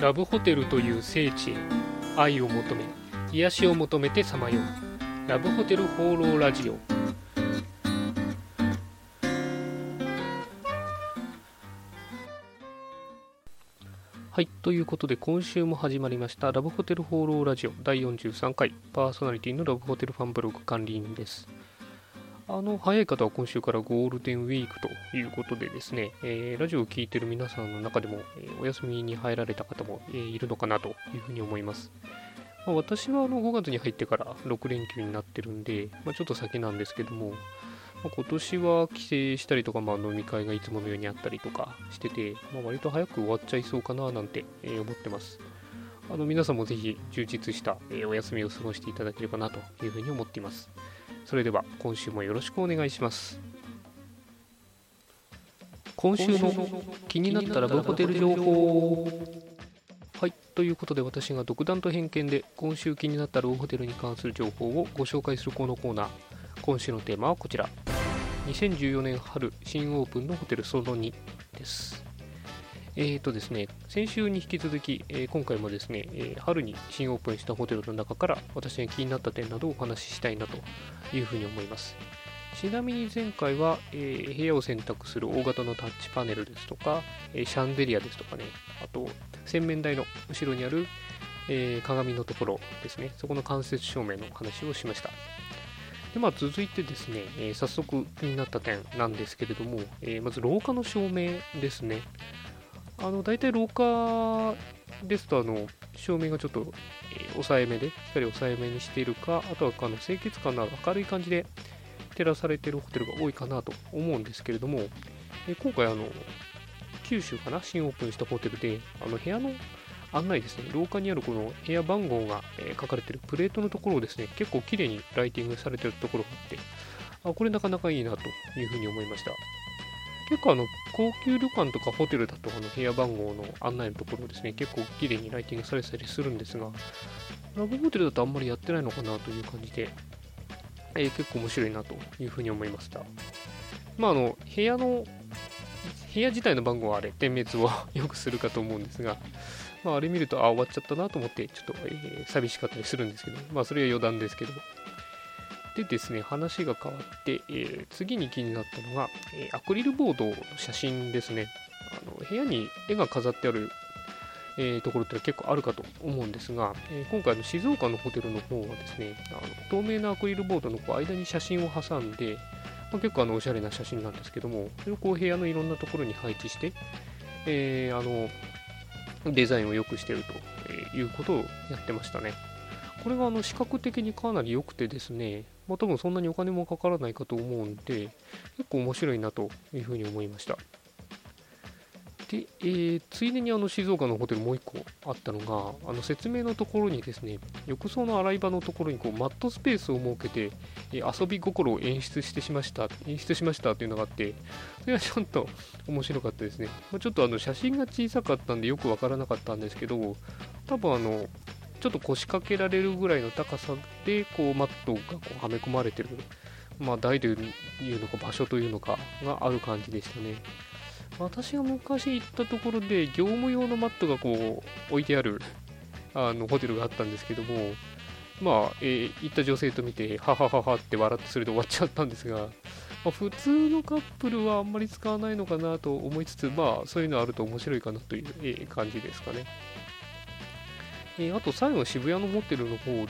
ラブホテルという聖地へ愛を求め癒しを求めてさまよう。ラブホテル放浪ラジオ。はいということで今週も始まりましたラブホテル放浪ラジオ第43回。パーソナリティのラブホテルファンブログ管理員です。あの早い方は今週からゴールデンウィークということでですね、えー、ラジオを聴いている皆さんの中でも、えー、お休みに入られた方も、えー、いるのかなというふうに思います。まあ、私はあの5月に入ってから6連休になってるんで、まあ、ちょっと先なんですけども、まあ、今年は帰省したりとか、まあ、飲み会がいつものようにあったりとかしてて、まあ、割と早く終わっちゃいそうかななんて、え思ってます。あの皆さんもぜひ充実した、えお休みを過ごしていただければなというふうに思っています。それでは今週もよろしくお願いします。今週の気になったラブホテル情報。はいということで私が独断と偏見で今週気になったラブホテルに関する情報をご紹介するこのコーナー。今週のテーマはこちら。2014年春新オープンのホテルその2です。えーとですね、先週に引き続き、えー、今回もですね、えー、春に新オープンしたホテルの中から私が気になった点などをお話ししたいなというふうに思います。ちなみに前回は、えー、部屋を選択する大型のタッチパネルですとか、えシャンデリアですとかね、あと洗面台の後ろにある、え鏡のところですね、そこの間接照明の話をしました。でまあ、続いてですね、えー、早速気になった点なんですけれども、えー、まず廊下の照明ですね。あの大体廊下ですとあの照明がちょっと、えー、抑えめで光を抑えめにしているかあとはあの清潔感のある明るい感じで照らされているホテルが多いかなと思うんですけれども、え、今回あの九州かな新オープンしたホテルであの部屋の案内ですね廊下にあるこの部屋番号が、え、書かれているプレートのところをですね結構綺麗にライティングされているところがあってあこれなかなかいいなというふうに思いました。結構あの、高級旅館とかホテルだとあの部屋番号の案内のところですね、結構綺麗にライティングされてたりするんですが、ラブホテルだとあんまりやってないのかなという感じで、えー、結構面白いなというふうに思いました。まああの、部屋の、部屋自体の番号はあれ、点滅を よくするかと思うんですが、まあ、あれ見ると、あ、終わっちゃったなと思って、ちょっと、えー、寂しかったりするんですけど、まあ、それは余談ですけど、でですね、話が変わって、えー、次に気になったのが、えー、アクリルボードの写真ですね。あの部屋に絵が飾ってある、えー、ところって結構あるかと思うんですが、え今回の静岡のホテルの方はですね、あの透明なアクリルボードのこう間に写真を挟んで、まあ、結構あのおしゃれな写真なんですけども、それをこう部屋のいろんなところに配置して、えあのデザインを良くしてるということをやってましたね。これがあの視覚的にかなり良くてですね、まあ、多分そんなにお金もかからないかと思うんで、結構面白いなというふうに思いました。で、えー、ついでにあの静岡のホテルもう1個あったのが、あの説明のところにですね、浴槽の洗い場のところにこうマットスペースを設けて、えー、遊び心を演出してしました、演出しましたっていうのがあって、それはちょっと面白かったですね。まあ、ちょっとあの写真が小さかったんでよくわからなかったんですけど、多分あの、ちょっと腰掛けられるぐらいの高さでこうマットがこうはめ込まれてる、まあ、台というのか場所というのかがある感じでしたね。私が昔行ったところで業務用のマットがこう置いてあるあのホテルがあったんですけども、まあ、えー、行った女性と見て、ははははって笑ってそれで終わっちゃったんですが、まあ、普通のカップルはあんまり使わないのかなと思いつつ、まあ、そういうのあると面白いかなという、えー、感じですかね。えー、あと最後渋谷のホテルの方で、え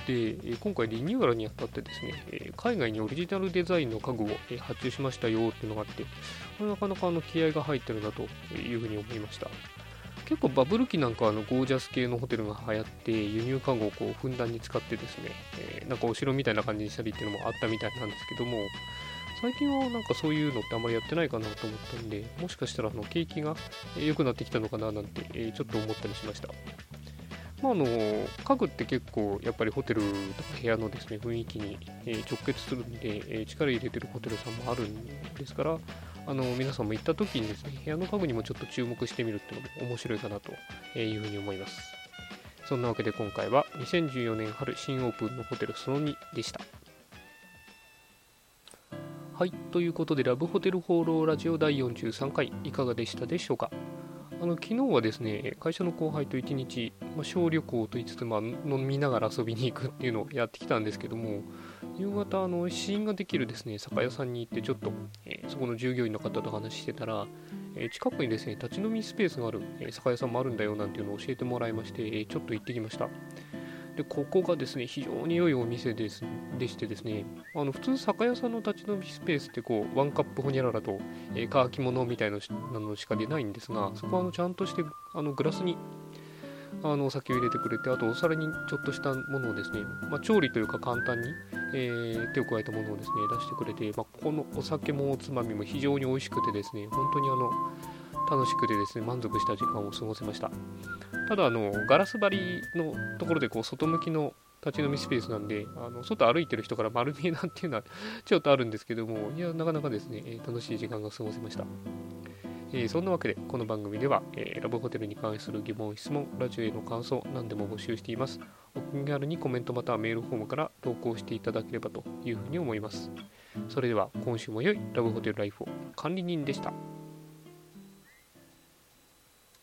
ー、今回リニューアルにあたってですね、えー、海外にオリジナルデザインの家具を、え発注しましたよっていうのがあって、これなかなかあの気合が入ってるなというふうに思いました。結構バブル期なんかあのゴージャス系のホテルが流行って輸入家具をこうふんだんに使ってですね、えなんかお城みたいな感じにしたりっていうのもあったみたいなんですけども、最近はなんかそういうのってあんまりやってないかなと思ったんで、もしかしたらあの景気が良くなってきたのかななんて、えちょっと思ったりしました。まあ、あの家具って結構やっぱりホテルとか部屋のですね雰囲気に、え、直結するんで、え、力入れてるホテルさんもあるんですからあの皆さんも行った時にですね部屋の家具にもちょっと注目してみるっていうのも面白いかなというふうに思います。そんなわけで今回は2014年春新オープンのホテルその2でした。はいということでラブホテル放浪ラジオ第43回いかがでしたでしょうか？あの昨日はですね会社の後輩と一日、まあ、小旅行と言いつつ、まあ、飲みながら遊びに行くっていうのをやってきたんですけども夕方あの試飲ができるですね酒屋さんに行ってちょっと、えー、そこの従業員の方と話してたら、えー、近くにですね立ち飲みスペースがある、えー、酒屋さんもあるんだよなんていうのを教えてもらいまして、えちょっと行ってきました。でここがですね非常に良いお店ですでしてですねあの普通酒屋さんの立ち飲みスペースってこうワンカップホニャララと、えー、乾き物みたいなのしか出ないんですがそこはあのちゃんとしてあのグラスにあのお酒を入れてくれてあとお皿にちょっとしたものをですね、まあ、調理というか簡単に、えー、手を加えたものをですね出してくれて、まあ、このお酒もおつまみも非常に美味しくてですね本当にあの楽しくてですね満足した時間を過ごせましたただあのガラス張りのところでこう外向きの立ち飲みスペースなんであの外歩いてる人から丸見えなんていうのは ちょっとあるんですけどもいやなかなかですね楽しい時間が過ごせましたえー、そんなわけで、この番組では、えー、ラブホテルに関する疑問、質問、ラジオへの感想、何でも募集しています。お気軽にコメントまたはメールフォームから投稿していただければというふうに思います。それでは、今週も良いラブホテルライフを管理人でした。